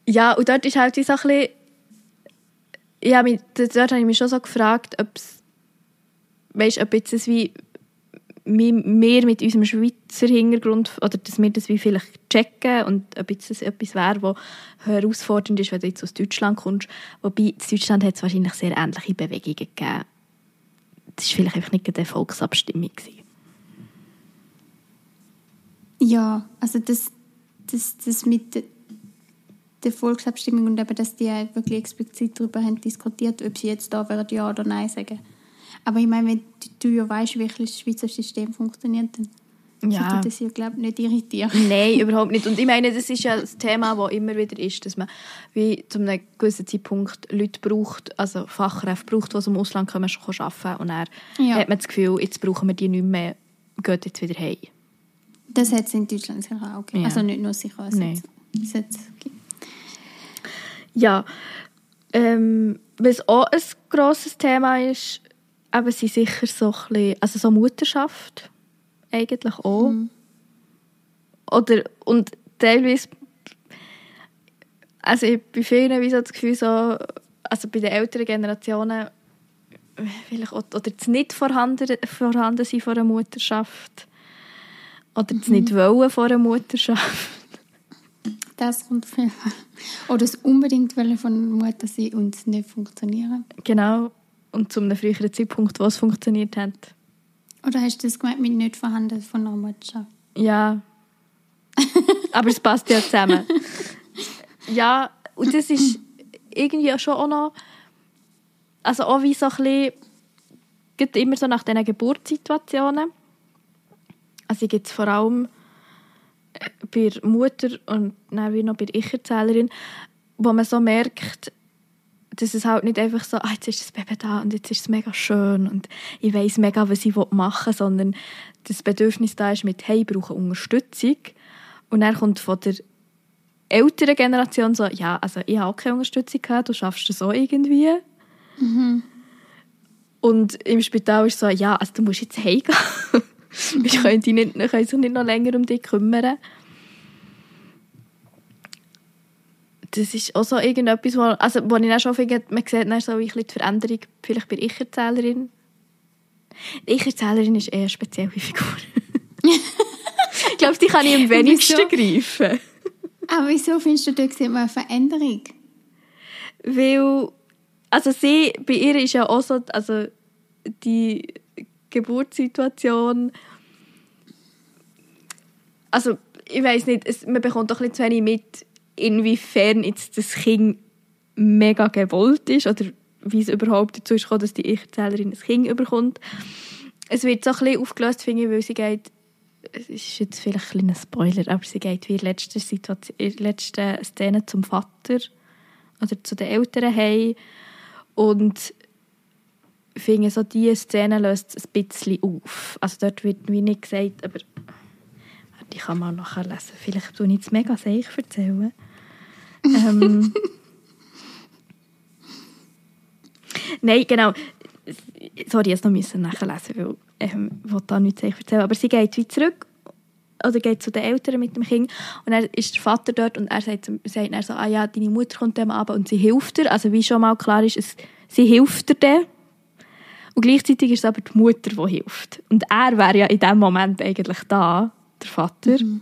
Ja, und dort ist halt so ein bisschen, ja, dort habe ich mich schon so gefragt, ob es, weißt, ob jetzt das wie wir mit unserem Schweizer Hintergrund, oder dass wir das wie vielleicht checken und ob jetzt das etwas wäre, was herausfordernd ist, wenn du jetzt aus Deutschland kommst. Wobei, in Deutschland hat es wahrscheinlich sehr ähnliche Bewegungen gegeben. Das war vielleicht einfach nicht eine Volksabstimmung. Gewesen. Ja, also das, das, das mit der- Volksabstimmung und eben, dass die wirklich explizit darüber haben diskutiert, ob sie jetzt da wären, ja oder nein sagen. Aber ich meine, wenn du- du ja weißt, wie das Schweizer System funktioniert, dann Ja. sollte das ja, glaube ich, nicht irritieren. Nein, überhaupt nicht. Und ich meine, das ist ja das Thema, das immer wieder ist, dass man wie zu einem gewissen Zeitpunkt Leute braucht, also Fachkräfte braucht, die aus dem Ausland kommen, schon arbeiten Und dann Ja. hat man das Gefühl, jetzt brauchen wir die nicht mehr, geht jetzt wieder heim. Das hat es in Deutschland sicher auch gegeben. Ja. Also nicht nur sicher, es Nein. hat's. Ja, ähm, was auch ein grosses Thema ist, eben sind sicher so ein bisschen, also so Mutterschaft eigentlich auch. Oder, und teilweise, also ich bei vielen wie so das Gefühl, so, also bei den älteren Generationen, vielleicht auch, oder das nicht vorhanden, vorhanden sein von einer Mutterschaft. Oder das nicht wollen von einer Mutterschaft. Das kommt Fall. Oder das unbedingt wollen von der Mutter sein und es nicht funktionieren. Genau. Und zu einem früheren Zeitpunkt, wo es funktioniert hat. Oder hast du das gemeint mit nicht vorhanden von einer Mutterschaft? Ja. Aber es passt ja zusammen. ja, und das ist irgendwie schon auch noch, also auch wie so ein bisschen, geht immer so nach diesen Geburtssituationen. Also ich es vor allem äh, bei der Mutter und dann wie noch bei der Ich-Erzählerin, wo man so merkt, dass es halt nicht einfach so, ah, jetzt ist das Baby da und jetzt ist es mega schön und ich weiß mega, was ich machen will, sondern das Bedürfnis da ist mit, hey, ich brauche Unterstützung. Und dann kommt von der älteren Generation so, ja, also ich habe auch keine Unterstützung gehabt, du schaffst das auch irgendwie. Mhm. Und im Spital ist so, ja, also du musst jetzt heimgehen. Wir können, nicht, können sich nicht noch länger um dich kümmern. Das ist auch so irgendetwas, wo, also, wo ich auch schon finde, man sieht dann so ein bisschen die Veränderung vielleicht bei der Ich-Erzählerin. Die Ich-Erzählerin ist eher eine spezielle Figur. ich glaube, die kann ich am wenigsten wieso? greifen. Aber wieso findest du, da sieht man eine Veränderung? Weil, also sie, bei ihr ist ja auch so, also die Geburtssituation, also ich weiß nicht, es, man bekommt doch ein bisschen zu wenig mit, inwiefern jetzt das Kind mega gewollt ist oder wie es überhaupt dazu ist dass die Ich-Erzählerin ein Kind überkommt. Es wird so ein bisschen aufgelöst, finde ich, weil sie geht, es ist jetzt vielleicht ein Spoiler, aber sie geht wie in der letzten, Situation, in der letzten Szene zum Vater oder zu den Eltern heim und finde, so diese Szene löst es ein bisschen auf. Also dort wird wie nicht gesagt, aber die kann man nachher lesen. Vielleicht tue ich jetzt mega seich erzählen. Ähm, Nein, genau. Sorry, jetzt noch müssen nachlesen, weil ähm, ich da nichts erzählen. Aber sie geht wie zurück oder geht zu den Eltern mit dem Kind und dann ist der Vater dort und er sagt, sagt dann so, ah ja, deine Mutter kommt dem Abend und sie hilft dir. Also wie schon mal klar ist, es, sie hilft dir dann. Und gleichzeitig ist es aber die Mutter, die hilft. Und er wäre ja in dem Moment eigentlich da, der Vater. Mhm.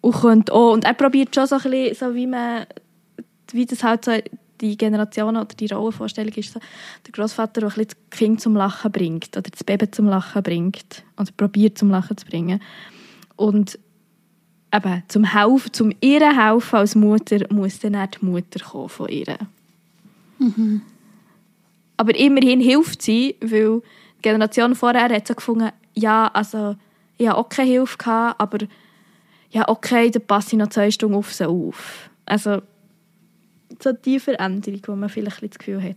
Und, könnte auch, und er probiert schon so ein bisschen, so wie man, wie das halt so die Generation oder die Rollenvorstellung ist so, der Großvater, der das Kind zum Lachen bringt oder das Baby zum Lachen bringt oder probiert zum Lachen zu bringen. Und eben, zum Helfen, zum ihr helfen als Mutter, muss dann auch die Mutter kommen von ihr. Mhm. Aber immerhin hilft sie, weil die Generation vorher hat so gefunden, ja, also ich hatte auch keine Hilfe, gehabt, aber ja, okay, dann passe ich noch zwei Stunden auf sie auf. Also so die Veränderung, die man vielleicht das Gefühl hat.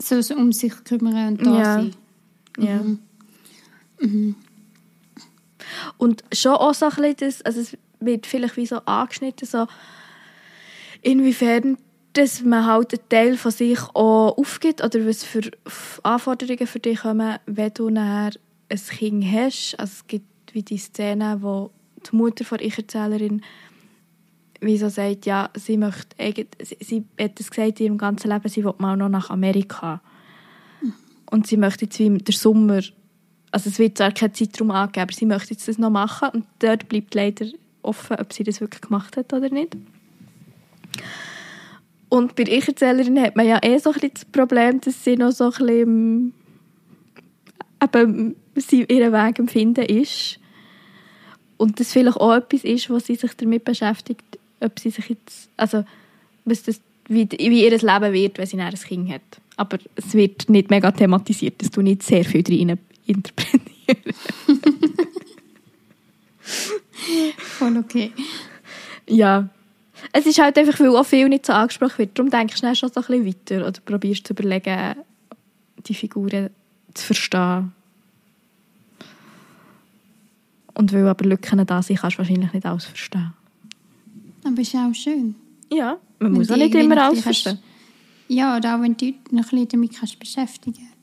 So, so um sich kümmern und da ja. sein. Ja. Mhm. Mhm. Und schon auch so ein bisschen das, also es wird vielleicht wie so angeschnitten, so inwiefern dass man halt einen Teil von sich auch aufgibt oder was für Anforderungen für dich kommen, wenn du ein Kind hast. Also es gibt wie die Szene, wo die Mutter von Ich-Erzählerin wieso sagt, ja, sie möchte, sie, sie hat es gesagt in ihrem ganzen Leben, sie will mal noch nach Amerika. Und sie möchte jetzt wie im Sommer, also es wird zwar kein Zeitraum angegeben, aber sie möchte jetzt das noch machen und dort bleibt leider offen, ob sie das wirklich gemacht hat oder nicht. Und bei Ich-Erzählerin hat man ja eh so ein bisschen das Problem, dass sie noch so ein bisschen eben, sie ihren Weg empfinden ist. Und das vielleicht auch etwas ist, was sie sich damit beschäftigt, ob sie sich jetzt, also was das, wie, wie ihr Leben wird, wenn sie ein Kind hat. Aber es wird nicht mega thematisiert, dass du nicht sehr viel drin interpretieren. Voll okay. Ja. Es ist halt einfach, weil auch viel nicht so angesprochen wird. Darum denkst du schon so ein bisschen weiter oder probierst zu überlegen, die Figuren zu verstehen. Und weil aber Lücken da sind, kannst du wahrscheinlich nicht alles verstehen. Aber ist auch schön. Ja, man muss auch nicht immer alles verstehen. Ja, oder auch wenn du dich noch ein bisschen damit kannst beschäftigen kannst.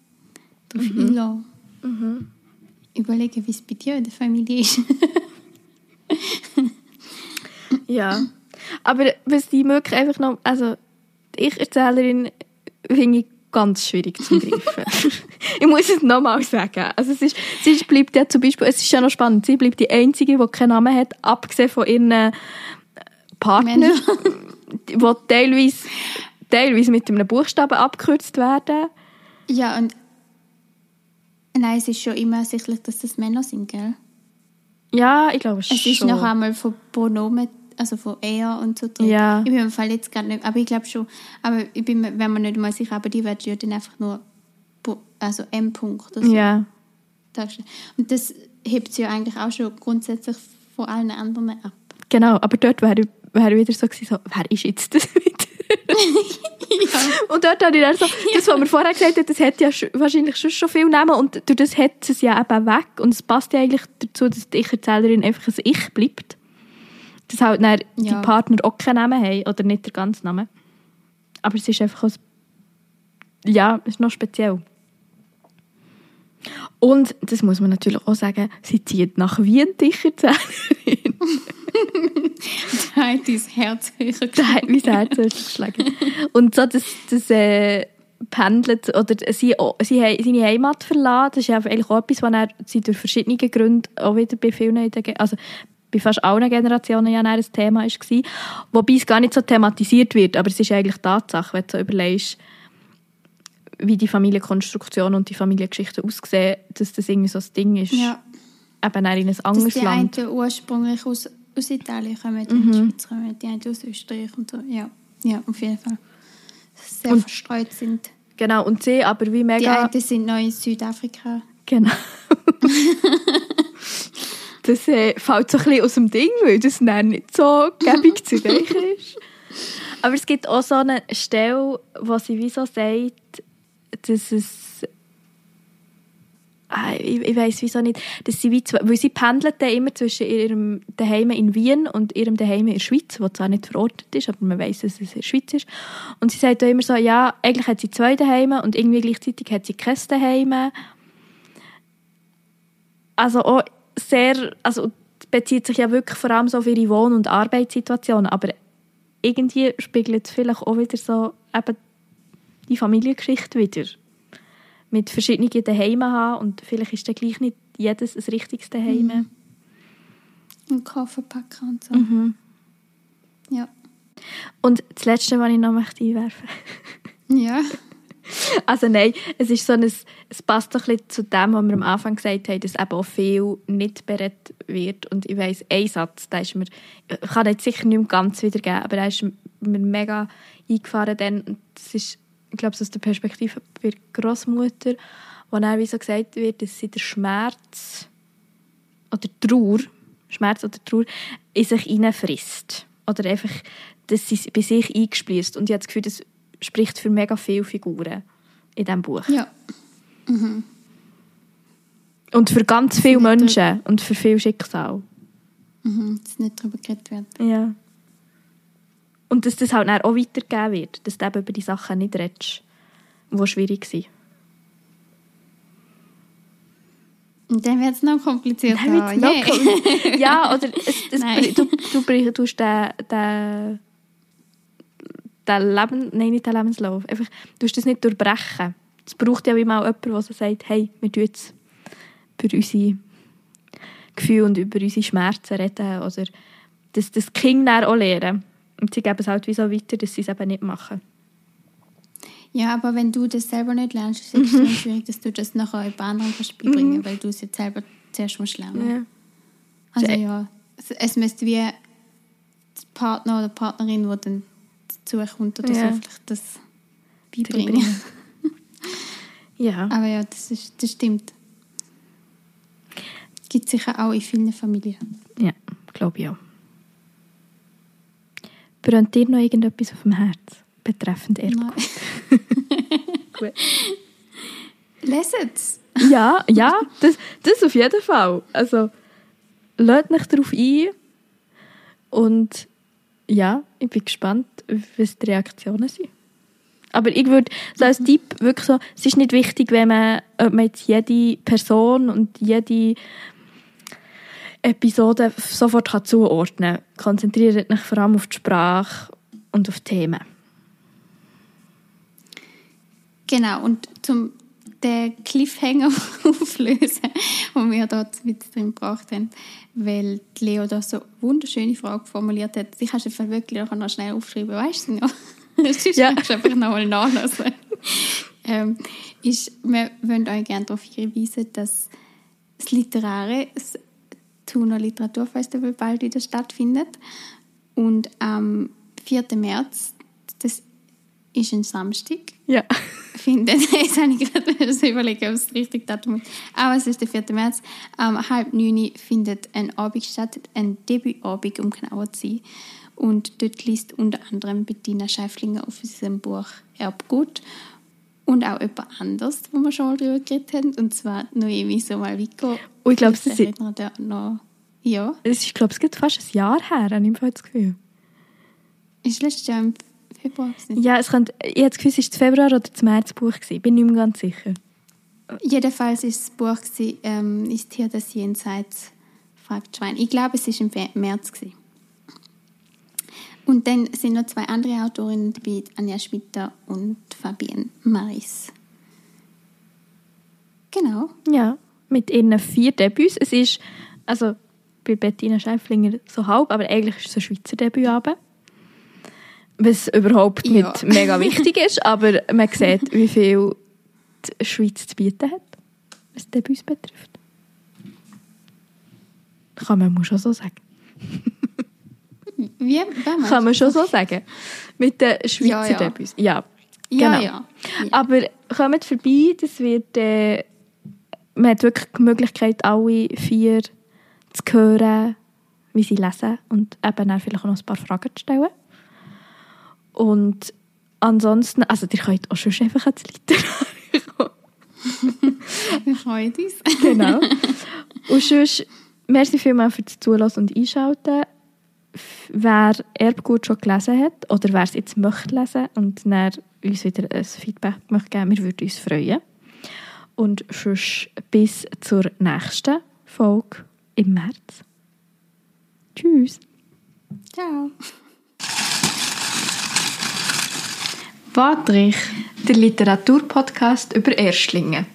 Darauf mhm. einlassen. Mhm. Überlegen, wie es bei dir in der Familie ist. ja. Aber was die möglich einfach noch, also ich Erzählerin finde ich ganz schwierig zu greifen. ich muss es nochmal sagen. Also es ist, sie bleibt ja zum Beispiel, es ist ja noch spannend, sie bleibt die Einzige, die keinen Namen hat, abgesehen von ihren Partner, die teilweise, teilweise mit einem Buchstaben abgekürzt werden. Ja, und Nein, es ist schon immer ersichtlich, dass das Männer sind, gell? Ja, ich glaube schon. Es ist noch einmal von Pronomen, also von er und so drin. Ja. Ich bin im Fall jetzt gerade nicht, aber ich glaube schon, aber ich bin wenn man nicht mal sicher, aber die wird ja dann einfach nur, also M-Punkt oder so Ja. Und das hebt sie ja eigentlich auch schon grundsätzlich von allen anderen ab. Genau, aber dort wäre wäre wieder so gewesen, so, wer ist jetzt das wieder? Und dort habe ich dann so, das, was wir vorher gesagt haben, das hat ja sch- wahrscheinlich schon, schon viel Namen und durch das hat es ja eben weg und es passt ja eigentlich dazu, dass die Ich-Erzählerin einfach ein Ich bleibt. Dass halt dann die Ja. Partner auch keinen Namen haben oder nicht der ganze Name. Aber es ist einfach ein, ja, es ist noch speziell. Und, das muss man natürlich auch sagen, sie zieht nach Wien, die Ich-Erzählerin. Da hat dein Herz höher Da hat mein Herz geschlagen. Und so das, das äh, pendelt, oder sie, oh, sie haben seine Heimat verlassen, das ist ja eigentlich auch etwas, was er, sie durch verschiedene Gründe auch wieder bei vielen, also bei fast allen Generationen ja ein Thema war. Wobei es gar nicht so thematisiert wird, aber es ist eigentlich Tatsache, wenn du so überlegst, wie die Familienkonstruktion und die Familiengeschichte aussehen, dass das irgendwie so ein Ding ist. Ja, Eben dann in ein dass anderes die Land. einen ursprünglich aus, aus Italien kommen, die in die Schweiz kommen, die einen aus Österreich und so. Ja, ja auf jeden Fall. Sehr Und- verstreut sind. Genau, und sie aber wie Die mega... einen sind noch in Südafrika. Genau. das äh, fällt so ein bisschen aus dem Ding, weil das dann nicht so gäbig zu erreichen ist. Aber es gibt auch so eine Stelle, wo sie wie so sagt, dass es Ah, ich, ich weiß wieso nicht, dass sie wie zwei, weil sie pendelt dann immer zwischen ihrem Daheim in Wien und ihrem Daheim in der Schweiz, wo zwar nicht verortet ist, aber man weiß, dass es in der Schweiz ist. Und sie sagt auch immer so, ja, eigentlich hat sie zwei Daheime und irgendwie gleichzeitig hat sie kein Daheim. Also auch sehr, also bezieht sich ja wirklich vor allem so auf ihre Wohn- und Arbeitssituation, aber irgendwie spiegelt es vielleicht auch wieder so eben die Familiengeschichte wieder. Mit verschiedenen Daheim haben und vielleicht ist dann gleich nicht jedes ein richtiges Daheim. Und Koffer packen und so. Mhm. Ja. Und das Letzte, was ich noch möchte einwerfen Ja. Also nein, es ist so ein, es passt ein bisschen zu dem, was wir am Anfang gesagt haben, dass eben auch viel nicht berät wird. Und ich weiss, ein Satz, der ist mir, ich kann jetzt sicher nicht mehr ganz wiedergeben, aber der ist mir mega eingefahren dann. Und das ist, ich glaube, aus der Perspektive der Großmutter, wo dann wie so gesagt wird, dass sie den Schmerz oder Trauer, Schmerz oder Trauer, in sich hineinfrisst. Oder einfach, dass sie bei sich eingespließt. Und ich habe das Gefühl, das spricht für mega viele Figuren in diesem Buch. Ja. Und für ganz viele Menschen und für viel Schicksal. Mhm. Dass nicht darüber geredet wird. Ja. Und dass das halt dann auch weitergegeben wird, dass du eben über die Sachen nicht redest, die schwierig sind. Und dann wird es noch komplizierter. Dann wird's noch Yay. kom- ja, oder es, es, du, du bring- tust den, den, den Leben, nein, nicht den Lebenslauf, einfach, du tust das nicht durchbrechen. Es braucht ja wie mal jemand, der so sagt, hey, wir tun jetzt über unsere Gefühle und über unsere Schmerzen reden oder dass das Kinder dann auch lernen. Und sie geben es halt wie so weiter, dass sie es eben nicht machen. Ja, aber wenn du das selber nicht lernst, ist es extrem schwierig, dass du das nachher jemand anderen kannst beibringen weil du es jetzt selber zuerst musst lernen. Ja. Also Ja. ja, es, es müsste wie der Partner oder Partnerin, die dann dazukommt oder Ja. so, vielleicht das beibringen. Ja. Aber ja, das, ist, das stimmt. Gibt sicher auch in vielen Familien. Ja, glaube ich auch. Brennt dir noch irgendetwas auf dem Herz betreffend Erbgut? Gut. Leset's! Ja, ja, das, das auf jeden Fall. Also, lasst mich darauf ein. Und ja, ich bin gespannt, was die Reaktionen sind. Aber ich würde so als Tipp wirklich so, es ist nicht wichtig, wenn man, ob man jetzt jede Person und jede Episode sofort kann zuordnen kann. Konzentriert euch vor allem auf die Sprache und auf die Themen. Genau, und zum den Cliffhanger auflösen, den wir dort mit drin gebracht haben, weil Leo da so eine wunderschöne Frage formuliert hat. Die kannst du einfach wirklich noch schnell aufschreiben, weißt du noch? Ist Ja. ja. einfach nochmal nachlesen. ähm, ist, wir wollen euch gerne darauf hinweisen, dass das Literare, das Thuner Literaturfestival bald wieder stattfindet. Und am 4. März, das ist ein Samstag, Ja. findet, jetzt habe ich gerade so überlegen, ob es richtig Datum ist. Aber es ist der 4. März. Um halb neun findet ein Abend statt, ein Debütabend, um genauer zu sein. Und dort liest unter anderem Bettina Scheiflinger auf unserem Buch Erbgut. Und auch jemand anderes, wo wir schon mal drüber geredet haben, und zwar Noemi Somalvico. Und ich glaube, sie- erinnert ihr noch... Ja, Es ist, glaube ich, es gibt fast ein Jahr her, habe ich das Gefühl. ist letztes Jahr im Februar. gewesen. Ja, es könnte, ich habe das Gefühl, es war das Februar oder das Märzbuch. Gewesen. Bin nicht mehr ganz sicher. Jedenfalls ist das Buch gewesen, ähm, «Ist hier das Jenseits?» fragt Schwein. Ich glaube, es war im März. Gewesen. Und dann sind noch zwei andere Autorinnen dabei, Anja Schmitter und Fabienne Maris. Genau. Ja, mit ihren vier Debüts. Es ist, also bei Bettina Schäfflinger so halb, aber eigentlich ist es ein Schweizer Debütabend. Was überhaupt Ja. nicht mega wichtig ist, aber man sieht, wie viel die Schweiz zu bieten hat, was Debüts betrifft. Kann man schon so sagen. Wie? Kann man schon so sagen. Mit den Schweizer Ja, ja. Debüts. Ja, genau. ja. ja. Aber kommt vorbei, das wird, äh, man hat wirklich die Möglichkeit, alle vier zu hören, wie sie lesen und eben dann vielleicht auch noch ein paar Fragen zu stellen. Und ansonsten, also ihr könnt auch schon einfach ans Literarium kommen. Wir freuen uns. Genau. Und sonst, merci vielmals für das Zulassen und Einschalten. Wer Erbgut schon gelesen hat oder wer es jetzt möchte lesen und dann uns wieder ein Feedback möchte geben, wir würden uns freuen. Und sonst bis zur nächsten Folge im März. Tschüss. Ciao. Wadrich, der Literaturpodcast über Erstlinge.